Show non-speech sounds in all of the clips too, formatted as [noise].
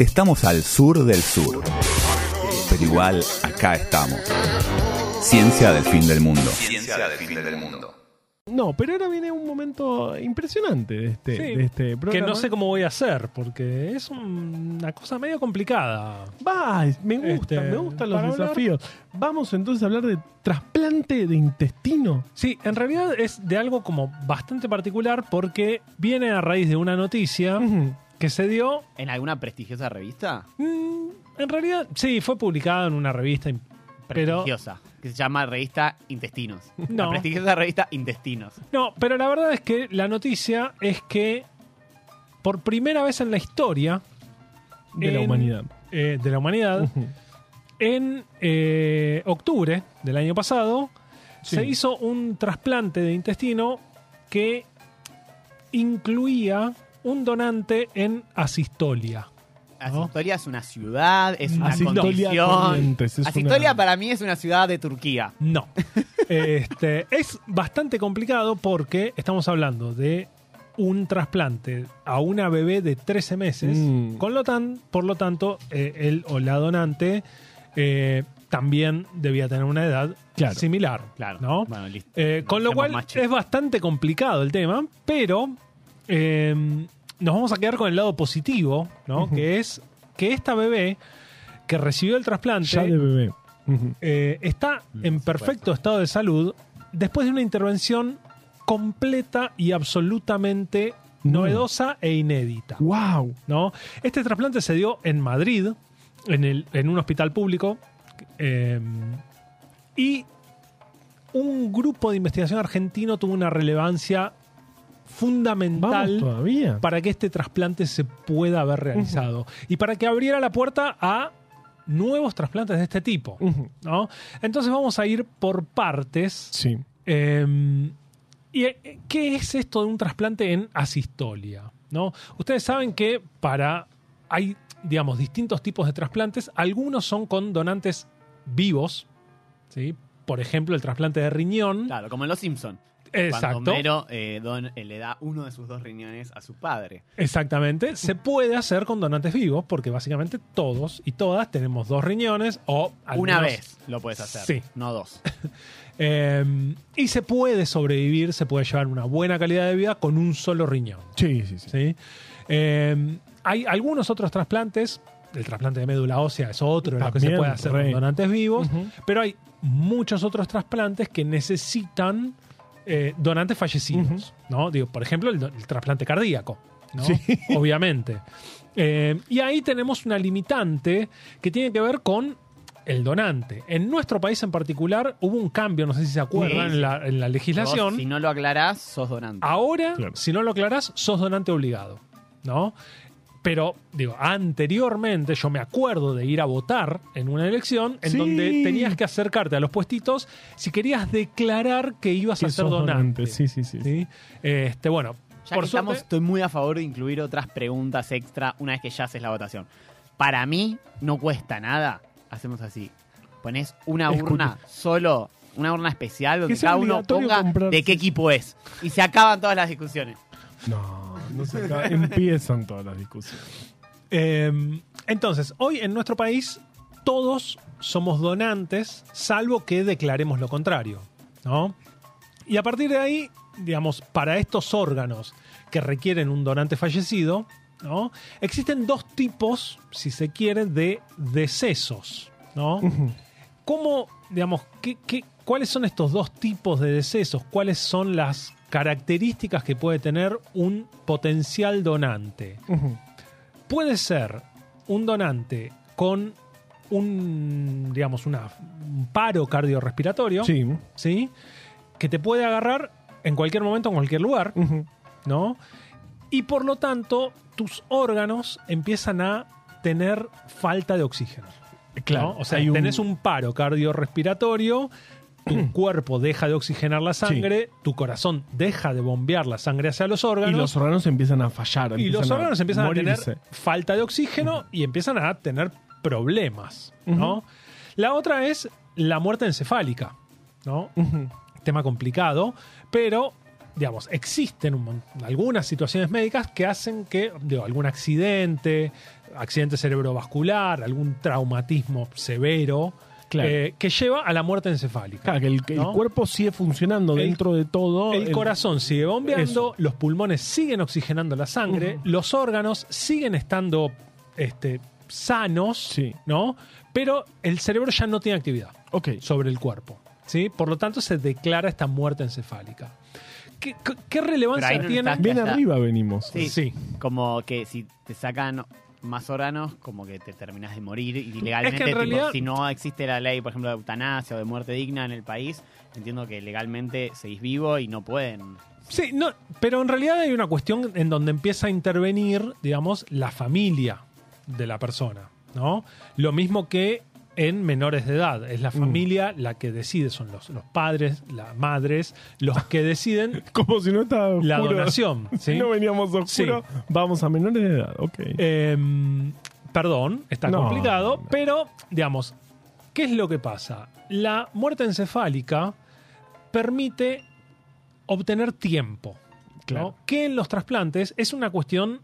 Estamos al sur del sur, pero igual acá estamos. Ciencia del fin del mundo. Ciencia del fin del mundo. No, pero ahora viene un momento impresionante de este, Sí, de este Que programa. no sé cómo voy a hacer, porque es un- una cosa medio complicada. Va, me gusta, Este, me gustan los hablar- desafíos. Vamos entonces a hablar de trasplante de intestino. Sí, en realidad es de algo como bastante particular porque viene a raíz de una noticia. Que se dio. ¿En alguna prestigiosa revista? mm, En realidad, sí, fue publicada en una revista, pero Prestigiosa. Que se llama Revista Intestinos. [laughs] No. La prestigiosa revista Intestinos. no, pero la verdad es que la noticia es que por primera vez en la historia de la humanidad. eh, de la humanidad, en eh, octubre del año pasado, Sí. se hizo un trasplante de intestino que incluía un donante en asistolia. ¿No? Asistolia es una ciudad, es una Asistolia condición. Es Asistolia una- para mí es una ciudad de Turquía. No. este, es bastante complicado porque estamos hablando de un trasplante a una bebé de 13 meses. Mm. Con lo tan, por lo tanto, eh, él o la donante eh, también debía tener una edad Claro. similar. Claro. ¿no? Bueno, listo. Eh, con lo cual es bastante complicado el tema, pero eh, nos vamos a quedar con el lado positivo, ¿no? Que es que esta bebé que recibió el trasplante Ya de bebé. Ujú. eh, está en perfecto estado de salud después de una intervención completa y absolutamente No. novedosa e inédita. ¡Wow! ¿no? Este trasplante se dio en Madrid, en, el, en un hospital público, eh, y un grupo de investigación argentino tuvo una relevancia fundamental todavía. para que este trasplante se pueda haber realizado y para que abriera la puerta a nuevos trasplantes de este tipo. ¿no? Entonces vamos a ir por partes. Sí. Eh, ¿Y eh, qué es esto de un trasplante en asistolia? ¿no? Ustedes saben que para hay, digamos, distintos tipos de trasplantes. Algunos son con donantes vivos. ¿sí? Por ejemplo, el trasplante de riñón. Claro, como en Los Simpson. Exacto. Cuando Homero eh, don- eh, le da uno de sus dos riñones a su padre. Exactamente. Se puede hacer con donantes vivos porque básicamente todos y todas tenemos dos riñones o al Una menos- vez lo puedes hacer, Sí. no dos. [laughs] Eh, y se puede sobrevivir, se puede llevar una buena calidad de vida con un solo riñón. Sí, sí, sí. ¿sí? Eh, hay algunos otros trasplantes. El trasplante de médula ósea es otro de lo que se puede hacer con donantes vivos. Pero hay muchos otros trasplantes que necesitan eh, donantes fallecidos. ¿no? Digo, por ejemplo, el, trasplante cardíaco. ¿no? Sí. [laughs] Obviamente. Eh, y ahí tenemos una limitante que tiene que ver con el donante. En nuestro país en particular hubo un cambio, no sé si se acuerdan, Sí. en, la, en la legislación. Vos, si no lo aclarás, sos donante. Ahora, Claro. si no lo aclarás, sos donante obligado. ¿No? Pero, digo, anteriormente yo me acuerdo de ir a votar en una elección en Sí. donde tenías que acercarte a los puestitos si querías declarar que ibas Que a ser donante. Sí, sí, sí. ¿sí? Este, bueno, Ya por que estamos, suerte- estoy muy a favor de incluir otras preguntas extra una vez que ya haces la votación. Para mí, no cuesta nada. Hacemos así. Pones una urna solo, una urna especial donde cada uno ponga comprarse de qué equipo es. Y se acaban todas las discusiones. No, no se acaba. Empiezan todas las discusiones. Eh, entonces, hoy en nuestro país todos somos donantes, salvo que declaremos lo contrario. ¿no? Y a partir de ahí, digamos, para estos órganos que requieren un donante fallecido, ¿no? existen dos tipos, si se quiere, de decesos. ¿no? ¿Cómo, digamos, qué, qué- cuáles son estos dos tipos de decesos? ¿Cuáles son las características que puede tener un potencial donante? Puede ser un donante con un, digamos, una, un paro cardiorrespiratorio, Sí. ¿sí? Que te puede agarrar en cualquier momento, en cualquier lugar. ¿no? Y por lo tanto, tus órganos empiezan a tener falta de oxígeno. Claro. ¿no? O sea, un- tenés un paro cardiorrespiratorio, tu [clears throat] cuerpo deja de oxigenar la sangre, tu corazón deja de bombear la sangre hacia los Y órganos. los órganos empiezan a fallar. Y los órganos empiezan morirse. a tener falta de oxígeno y empiezan a tener problemas, ¿no? La otra es la muerte encefálica, ¿no? Tema complicado, pero, digamos, existen un algunas situaciones médicas que hacen que, digo, algún accidente accidente cerebrovascular, algún traumatismo severo, Claro. eh, que lleva a la muerte encefálica. Claro, que el, ¿no? cuerpo sigue funcionando El- dentro de todo. El corazón sigue bombeando, Eso. los pulmones siguen oxigenando la sangre, los órganos siguen estando este, sanos, Sí. ¿no? Pero el cerebro ya no tiene actividad sobre el cuerpo. ¿sí? Por lo tanto, se declara esta muerte encefálica. ¿Qué, qué- qué relevancia no tiene? está- Bien arriba venimos. Sí. Sí. Como que si te sacan más órganos, como que te terminas de morir y legalmente, tipo, realidad- si no existe la ley, por ejemplo, de eutanasia o de muerte digna en el país, entiendo que legalmente seguís vivo y no pueden. Sí, no, pero en realidad hay una cuestión en donde empieza a intervenir, digamos, la familia de la persona, ¿no? Lo mismo que en menores de edad. Es la familia la que decide, son los, los padres, las madres, los que deciden [laughs] Como si no estaba la donación. Si [laughs] no veníamos oscuro, vamos a menores de edad. Ok. Em, perdón, está No, complicado, no. pero, digamos, ¿qué es lo que pasa? La muerte encefálica permite obtener tiempo, ¿no? Claro. que en los trasplantes es una cuestión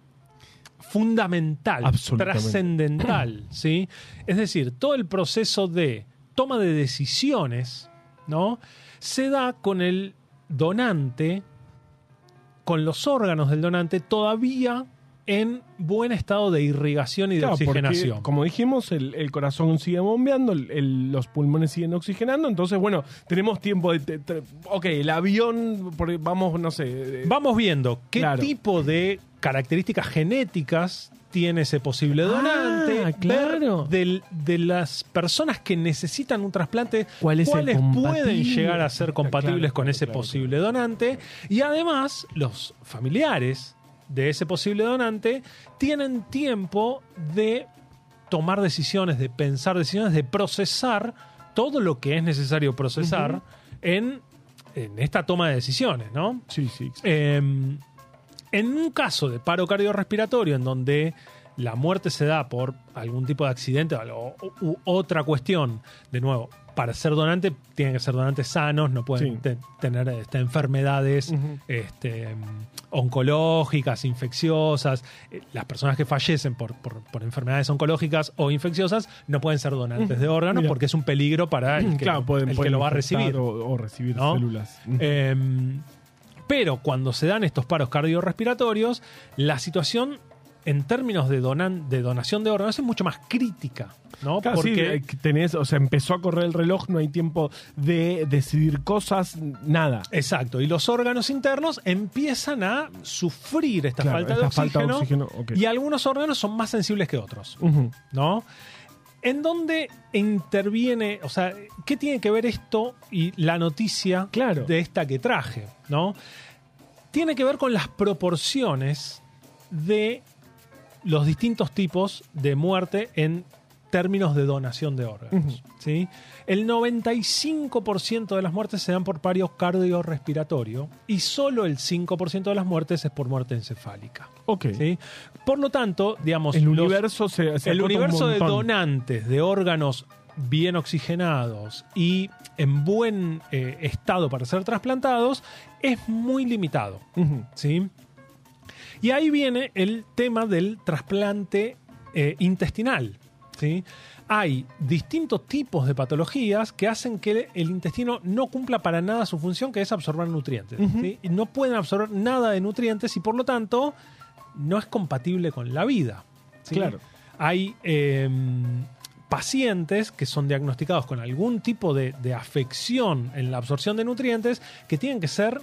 fundamental, trascendental, [clears throat] ¿sí? Es decir, todo el proceso de toma de decisiones, ¿no? Se da con el donante, con los órganos del donante todavía en buen estado de irrigación y de porque, oxigenación. como dijimos, el, el corazón sigue bombeando, el- el- los pulmones siguen oxigenando, entonces, bueno, tenemos tiempo de... de- de- ok, el avión, vamos, no sé... Vamos viendo qué Claro. tipo de características genéticas tiene ese posible Ah, donante, claro. ver del- de las personas que necesitan un trasplante, ¿Cuál es cuáles pueden llegar a ser compatibles Claro, con ese claro, posible donante, y además los familiares de ese posible donante tienen tiempo de tomar decisiones, de pensar decisiones, de procesar todo lo que es necesario procesar en, en esta toma de decisiones, ¿no? Sí, sí. Eh, en un caso de paro cardiorrespiratorio en donde la muerte se da por algún tipo de accidente o u- otra cuestión, de nuevo, para ser donante tienen que ser donantes sanos, no pueden Sí. te- tener este, enfermedades este, oncológicas, infecciosas. Eh, Las personas que fallecen por, por- por enfermedades oncológicas o infecciosas no pueden ser donantes de órganos Mira. porque es un peligro para el que, claro, pueden, el que pueden lo va a recibir. O, o recibir ¿no? células. Eh, pero cuando se dan estos paros cardiorrespiratorios, la situación en términos de, donan- de donación de órganos es mucho más crítica, ¿no? Claro, Porque que tenés, o sea, empezó a correr el reloj, no hay tiempo de decidir cosas, nada. Exacto, y los órganos internos empiezan a sufrir esta Claro, falta, esta de, falta de oxígeno, y algunos órganos son más sensibles que otros. ¿no? ¿En dónde interviene, o sea, qué tiene que ver esto y la noticia Claro. de esta que traje, ¿no? Tiene que ver con las proporciones de los distintos tipos de muerte en términos de donación de órganos. ¿sí? El 95% de las muertes se dan por pario cardiorrespiratorio y solo el 5% de las muertes es por muerte encefálica. Ok. ¿sí? Por lo tanto, digamos, El los- universo se, se el un universo de donantes de órganos bien oxigenados y en buen eh, estado para ser trasplantados es muy limitado. ¿sí? Y ahí viene el tema del trasplante eh, intestinal. ¿Sí? Hay distintos tipos de patologías que hacen que el intestino no cumpla para nada su función, que es absorber nutrientes. ¿sí? Y no pueden absorber nada de nutrientes y por lo tanto no es compatible con la vida. ¿sí? Claro. Hay eh, pacientes que son diagnosticados con algún tipo de, de afección en la absorción de nutrientes que tienen que ser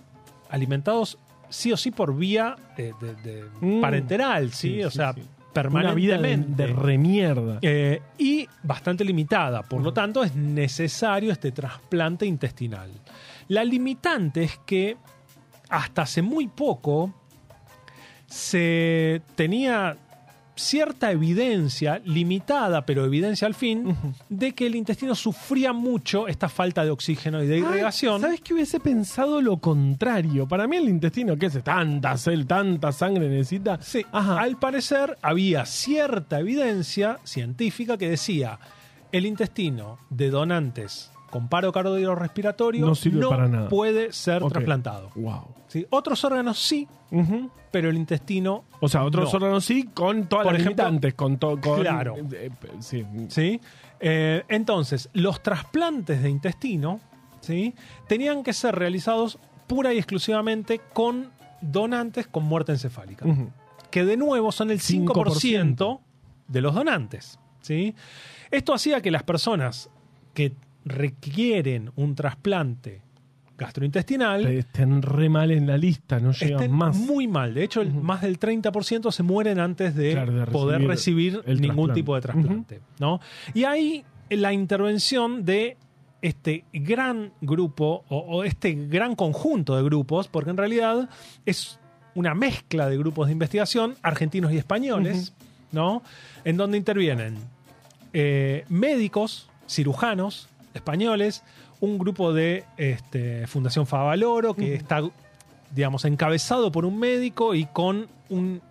alimentados sí o sí por vía eh, de, de Mm. parenteral, ¿sí? Sí, o sí, sea, sí. Una vida de, permanentemente. de remierda. Eh, y bastante limitada. Por lo tanto, es necesario este trasplante intestinal. La limitante es que hasta hace muy poco se tenía cierta evidencia, limitada, pero evidencia al fin, de que el intestino sufría mucho esta falta de oxígeno y de irrigación. ¿Sabes que hubiese pensado lo contrario? Para mí el intestino, ¿qué es? Tanta cel, tanta sangre necesita. Sí, Ajá. al parecer había cierta evidencia científica que decía el intestino de donantes con paro cardiorrespiratorio No sirve para nada. puede ser trasplantado. Wow. ¿sí? Otros órganos sí, pero el intestino O sea, otros No. órganos sí, con todas Por las ejemplo- limitantes, con todo. Claro. eh, eh, sí. ¿sí? Eh, entonces, los trasplantes de intestino ¿sí? tenían que ser realizados pura y exclusivamente con donantes con muerte encefálica, que de nuevo son el 5% de los donantes. ¿sí? Esto hacía que las personas que requieren un trasplante gastrointestinal Te- Estén re mal en la lista, no llegan estén más. muy mal. De hecho, más del 30% se mueren antes de, Claro, de poder recibir ningún trasplante. tipo de trasplante. ¿no? Y ahí la intervención de este gran grupo o, o este gran conjunto de grupos, porque en realidad es una mezcla de grupos de investigación argentinos y españoles, ¿no? En donde intervienen eh, médicos, cirujanos españoles, un grupo de este, Fundación Favaloro que está, digamos, encabezado por un médico y con un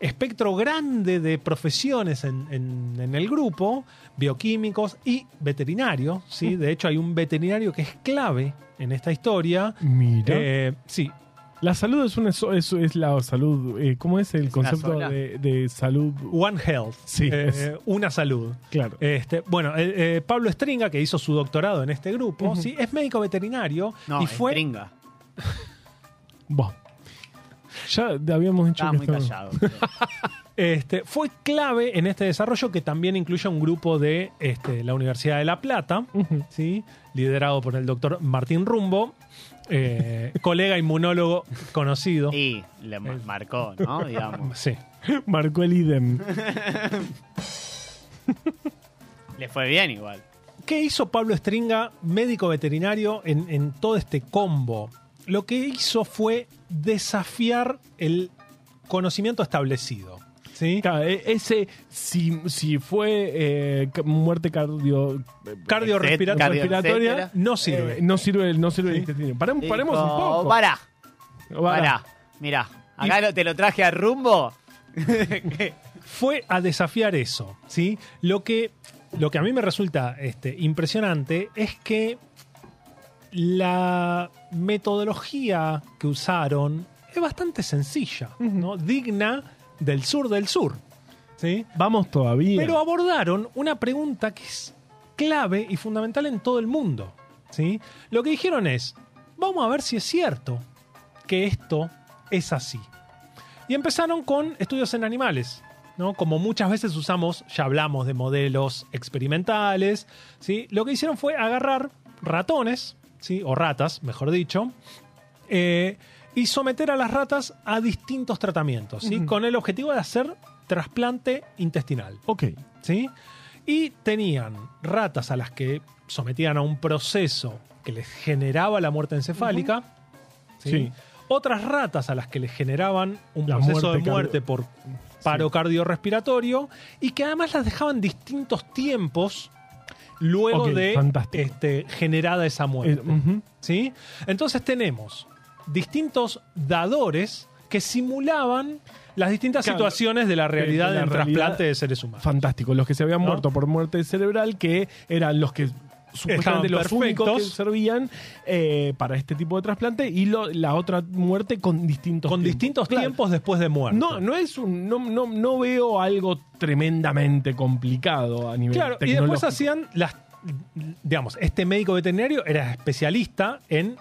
espectro grande de profesiones en, en- en el grupo, bioquímicos y veterinarios, ¿sí? De hecho, hay un veterinario que es clave en esta historia. Mira. Eh, sí, la salud es, una, eso es la salud. eh, ¿Cómo es el ¿Es concepto de, de salud? One Health, Sí, eh, es- eh, una salud. Claro. Este, bueno, eh, eh, Pablo Stringa, que hizo su doctorado en este grupo. ¿sí? es médico veterinario No, y fue Tringa. Buah. Ya habíamos dicho Estaba que muy estaba- callado. [laughs] Este, fue clave en este desarrollo que también incluye un grupo de este, la Universidad de La Plata, liderado por el doctor Martín Rumbo, eh, [laughs] colega inmunólogo conocido. Y le ma- marcó, ¿no? [laughs] Digamos. Sí. Marcó el idem. [laughs] Le fue bien igual. ¿Qué hizo Pablo Stringa, médico veterinario, en, en todo este combo? Lo que hizo fue desafiar el conocimiento establecido. ¿Sí? Claro, e- ese, si, si fue eh, muerte cardio, Cardiorrespiratoria Cardio- no sirve. eh, no sirve, no sirve el Sí. intestino. Paremos, un poco. Pará, Pará. pará. Mirá, acá lo- te lo traje a rumbo. [laughs] Fue a desafiar eso, ¿sí? Lo que, lo que a mí me resulta este, impresionante es que la metodología que usaron es bastante sencilla, ¿no? Digna del sur del sur, ¿sí? Vamos todavía. Pero abordaron una pregunta que es clave y fundamental en todo el mundo. ¿sí? Lo que dijeron es, vamos a ver si es cierto que esto es así. Y empezaron con estudios en animales. ¿no? Como muchas veces usamos, ya hablamos de modelos experimentales. ¿sí? Lo que hicieron fue agarrar ratones, ¿sí? o ratas, mejor dicho, eh, y someter a las ratas a distintos tratamientos, ¿sí? Con el objetivo de hacer trasplante intestinal. Ok. ¿sí? Y tenían ratas a las que sometían a un proceso que les generaba la muerte encefálica. ¿sí? Sí. Otras ratas a las que les generaban un La proceso muerte de muerte por paro cardiorrespiratorio y que además las dejaban distintos tiempos luego de este, generada esa Eh, muerte. ujú. ¿sí? Entonces tenemos distintos dadores que simulaban las distintas Claro, situaciones de la realidad de la del realidad- trasplante de seres humanos. Fantástico. Los que se habían ¿No? muerto por muerte cerebral, que eran los que supuestamente Estaban los únicos que servían eh, para este tipo de trasplante y lo- la otra muerte con distintos con tiempos. distintos Claro. tiempos después de muerte. No, no es un, no, no, no veo algo tremendamente complicado a nivel Claro, y después hacían las. Digamos, este médico veterinario era especialista en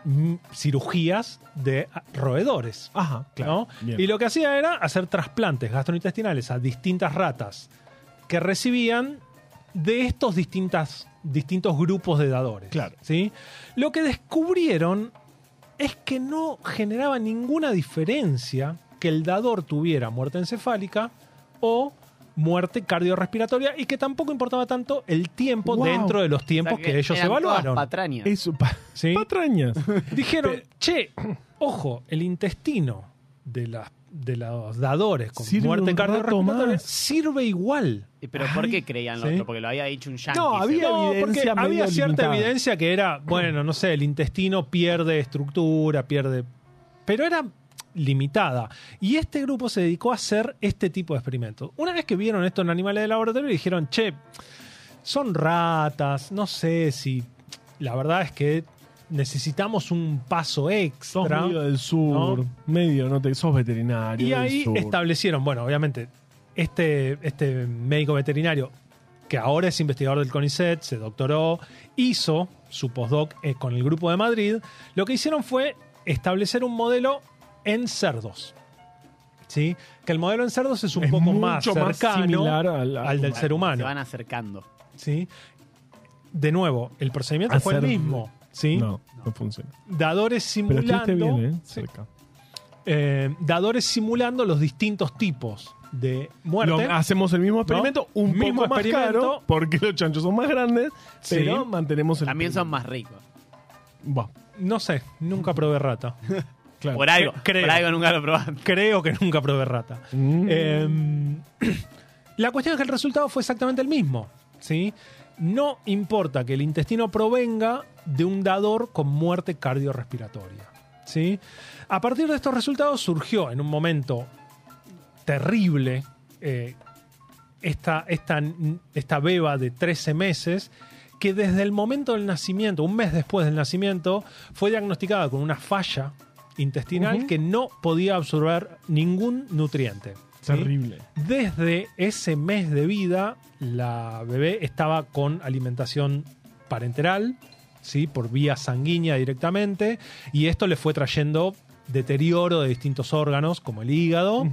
cirugías de roedores. Ajá, claro. Y lo que hacía era hacer trasplantes gastrointestinales a distintas ratas que recibían de estos distintas, distintos grupos de dadores. Claro. ¿sí? Lo que descubrieron es que no generaba ninguna diferencia que el dador tuviera muerte encefálica o muerte cardiorrespiratoria y que tampoco importaba tanto el tiempo Wow. dentro de los O tiempos sea que, ellos eran todas evaluaron. patrañas. Eso, pa- ¿Sí? patrañas. [laughs] Dijeron, che, ojo, el intestino de, las de los dadores con Sirve muerte cardiorrespiratoria sirve igual. ¿Y ¿Pero por qué creían lo sí. otro? Porque lo había dicho un yankee. No, había-. No, porque había cierta limitada. evidencia que era, bueno, no sé, el intestino pierde estructura, pierde. Pero era limitada. Y este grupo se dedicó a hacer este tipo de experimentos. Una vez que vieron esto en animales de laboratorio, dijeron, che, son ratas, no sé si la verdad es que necesitamos un paso Sos extra. medio del sur, ¿no? medio, no te, sos veterinario. Y ahí sur. establecieron, bueno, obviamente, este, este médico veterinario, que ahora es investigador del CONICET, se doctoró, hizo su postdoc eh, con el grupo de Madrid, lo que hicieron fue establecer un modelo en cerdos. ¿Sí? Que el modelo en cerdos es un Es poco más mucho más cercano similar al- al del ser Se humano. van acercando. ¿sí? De nuevo, el procedimiento fue el mismo. ¿sí? No, no funciona. Dadores Pero estuviste simulando. bien, ¿eh? Sí. Cerca. eh, dadores simulando los distintos tipos de muerte. Lo- hacemos el mismo experimento, un Mismo poco más experimento. caro, porque los chanchos son más grandes, Sí. pero mantenemos el También son más ricos. No sé, nunca probé rata. [laughs] claro. Por algo, creo. por algo nunca lo probaste. Creo que nunca probé rata. Mm. Eh, [clears throat] la cuestión es que el resultado fue exactamente el mismo. ¿sí? No importa que el intestino provenga de un dador con muerte cardiorrespiratoria. ¿sí? A partir de estos resultados surgió en un momento terrible eh, esta, esta, esta beba de 13 meses que desde el momento del nacimiento, un mes después del nacimiento, fue diagnosticada con una falla intestinal que no podía absorber ningún nutriente. ¿sí? Terrible. Desde ese mes de vida, la bebé estaba con alimentación parenteral, ¿sí? por vía sanguínea directamente, y esto le fue trayendo deterioro de distintos órganos, como el hígado.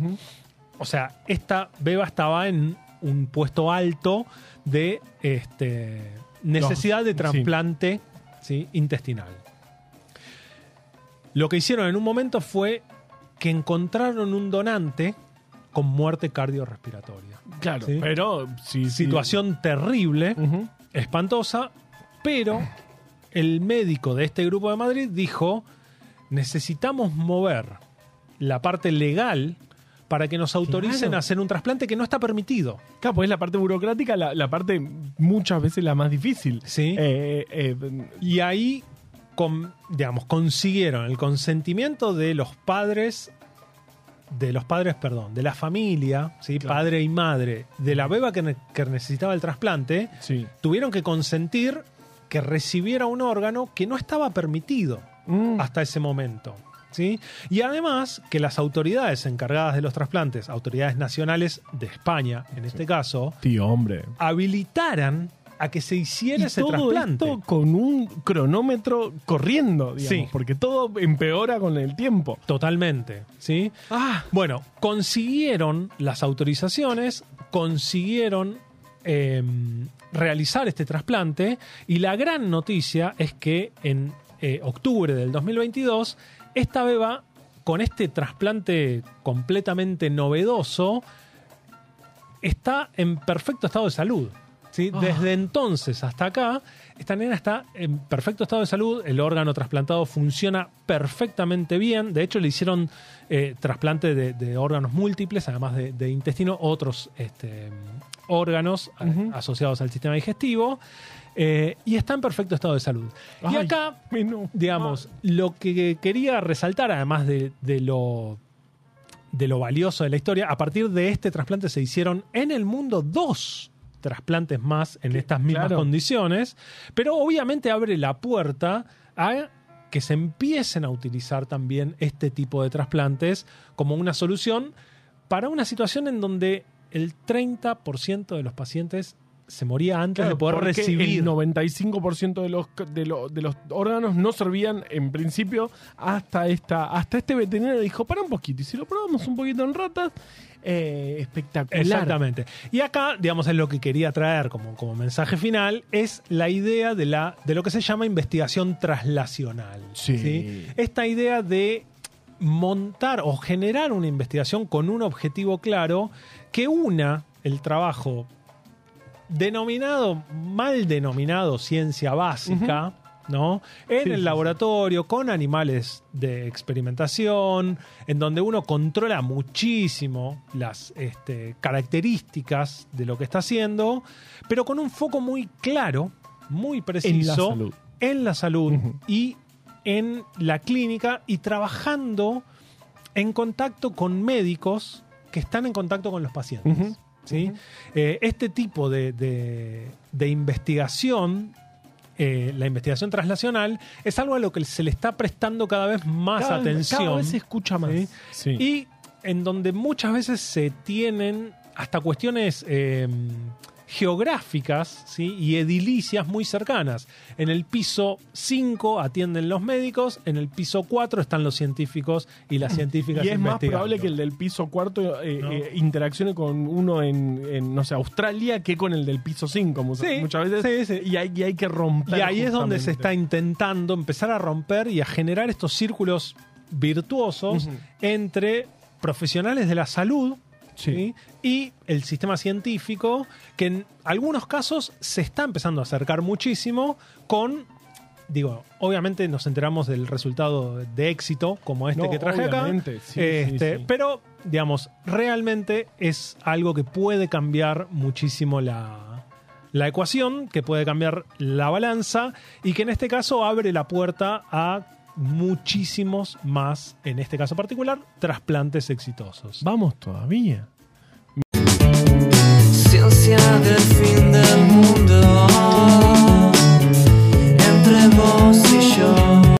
O sea, esta beba estaba en un puesto alto de este, necesidad de sí. trasplante ¿sí? intestinal. Lo que hicieron en un momento fue que encontraron un donante con muerte cardiorrespiratoria. Claro, Sí. pero sí, sí. Situación terrible, espantosa, pero el médico de este grupo de Madrid dijo, necesitamos mover la parte legal para que nos autoricen Claro. a hacer un trasplante que no está permitido. Claro, pues es la parte burocrática, la, la parte muchas veces la más difícil. ¿sí? Eh, eh, Y ahí, con- digamos, consiguieron el consentimiento de los padres, de los padres, perdón, de la familia, ¿sí? Claro. padre y madre, de la beba que, ne- que necesitaba el trasplante, sí. tuvieron que consentir que recibiera un órgano que no estaba permitido Mm. hasta ese momento. ¿sí? Y además que las autoridades encargadas de los trasplantes, autoridades nacionales de España en este caso, Tío, hombre. habilitaran a que se hiciera Y ese todo trasplante. esto con un cronómetro corriendo, digamos, Sí. porque todo empeora con el tiempo. Totalmente, ¿sí? Ah, Bueno, consiguieron las autorizaciones, consiguieron eh, realizar este trasplante y la gran noticia es que en eh, octubre del 2022 esta beba con este trasplante completamente novedoso está en perfecto estado de salud. ¿Sí? Ah. Desde entonces hasta acá, esta nena está en perfecto estado de salud, el órgano trasplantado funciona perfectamente bien, de hecho le hicieron eh, trasplante de, de órganos múltiples, además de, de intestino, otros este, órganos a- Ujú. asociados al sistema digestivo, eh, y está en perfecto estado de salud. y acá digamos, lo que quería resaltar, además de, de lo de lo valioso de la historia, a partir de este trasplante se hicieron en el mundo dos trasplantes más en estas mismas claro. condiciones, pero obviamente abre la puerta a que se empiecen a utilizar también este tipo de trasplantes como una solución para una situación en donde el 30% de los pacientes se moría antes Claro, de poder recibir El 95% de los, de, lo- de los órganos no servían en principio hasta esta hasta este veterinario dijo, para un poquito, y si lo probamos un poquito en ratas, eh, espectacular. Exactamente. Y acá, digamos, es lo que quería traer como, como mensaje final, es la idea de, la, de lo que se llama investigación traslacional. Sí. Esta idea de montar o generar una investigación con un objetivo claro que una el trabajo denominado, mal denominado ciencia básica, ¿no? En Sí, el sí, laboratorio, con animales de experimentación, en donde uno controla muchísimo las este, características de lo que está haciendo, pero con un foco muy claro, muy preciso salud. en la salud y en la clínica y trabajando en contacto con médicos que están en contacto con los pacientes. ¿sí? Eh, este tipo de, de- de investigación eh, la investigación translacional es algo a lo que se le está prestando cada vez más Cada vez- atención. Cada vez se escucha más. Sí. Sí. Y en donde muchas veces se tienen hasta cuestiones eh, geográficas ¿sí? y edilicias muy cercanas. En el piso 5 atienden los médicos, en el piso 4 están los científicos y las científicas Y es más probable que el del piso cuarto eh, No. eh, interaccione con uno en, en, no sé, Australia que con el del piso 5 muchas, Sí, muchas veces. sí. Y, hay, y hay que romper. Y ahí es donde se está intentando empezar a romper y a generar estos círculos virtuosos entre profesionales de la salud Sí. ¿sí? y el sistema científico, que en algunos casos se está empezando a acercar muchísimo con, digo, obviamente nos enteramos del resultado de éxito como este No, que traje acá, sí, este, sí, sí. pero digamos, realmente es algo que puede cambiar muchísimo la, la ecuación, que puede cambiar la balanza y que en este caso abre la puerta a muchísimos más, en este caso particular, trasplantes exitosos. Vamos todavía.